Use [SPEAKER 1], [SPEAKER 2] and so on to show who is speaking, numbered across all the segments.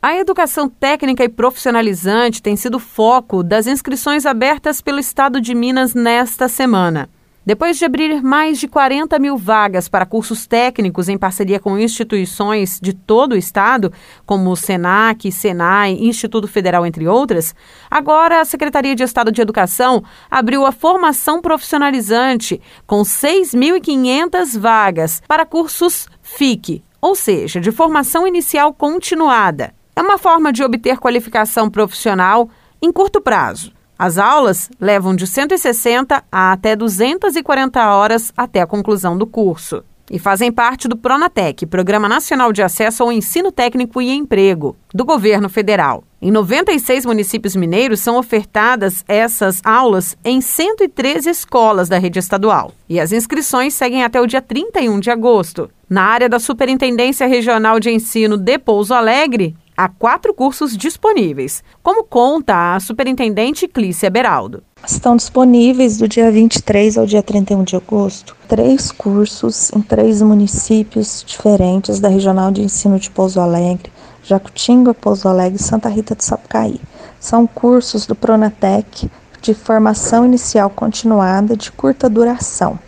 [SPEAKER 1] A educação técnica e profissionalizante tem sido foco das inscrições abertas pelo Estado de Minas nesta semana. Depois de abrir mais de 40 mil vagas para cursos técnicos em parceria com instituições de todo o estado, como o SENAC, SENAI, Instituto Federal, entre outras, agora a Secretaria de Estado de Educação abriu a formação profissionalizante com 6.500 vagas para cursos FIC, ou seja, de formação inicial continuada. É uma forma de obter qualificação profissional em curto prazo as aulas levam de 160 a até 240 horas até a conclusão do curso e fazem parte do Pronatec, Programa Nacional de Acesso ao Ensino Técnico e Emprego, do governo federal. Em 96 municípios mineiros são ofertadas essas aulas em 113 escolas da rede estadual. E as inscrições seguem até o dia 31 de agosto. Na área da Superintendência Regional de Ensino de Pouso Alegre, há quatro cursos disponíveis, como conta a superintendente Clícia Beraldo.
[SPEAKER 2] Estão disponíveis do dia 23 ao dia 31 de agosto três cursos em três municípios diferentes da Regional de Ensino de Pouso Alegre, Jacutinga, Pouso Alegre e Santa Rita do Sapucaí. São cursos do Pronatec de formação inicial continuada de curta duração.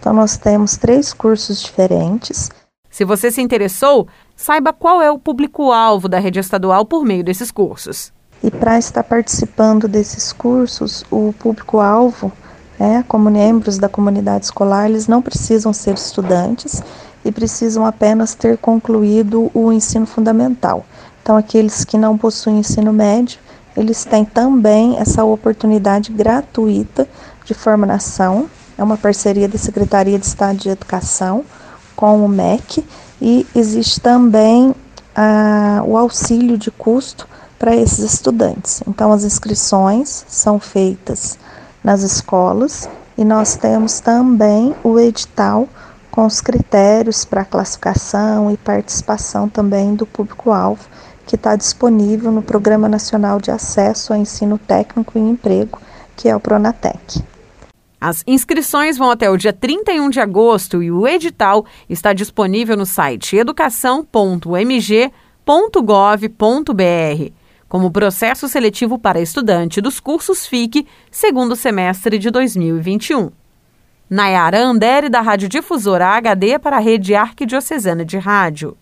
[SPEAKER 2] Então, nós temos três cursos diferentes.
[SPEAKER 1] Se você se interessou, saiba qual é o público-alvo da rede estadual por meio desses cursos.
[SPEAKER 2] E para estar participando desses cursos, o público-alvo, é, como membros da comunidade escolar, eles não precisam ser estudantes e precisam apenas ter concluído o ensino fundamental. Então, aqueles que não possuem ensino médio, eles têm também essa oportunidade gratuita de formação. É uma parceria da Secretaria de Estado de Educação com o MEC e existe também ah, o auxílio de custo para esses estudantes. Então, as inscrições são feitas nas escolas e nós temos também o edital com os critérios para classificação e participação também do público-alvo, que está disponível no Programa Nacional de Acesso ao Ensino Técnico e Emprego, que é o Pronatec.
[SPEAKER 1] As inscrições vão até o dia 31 de agosto e o edital está disponível no site educação.mg.gov.br como processo seletivo para estudante dos cursos FIC, segundo semestre de 2021. Nayara Andere, da Rádio Difusora HD para a Rede Arquidiocesana de Rádio.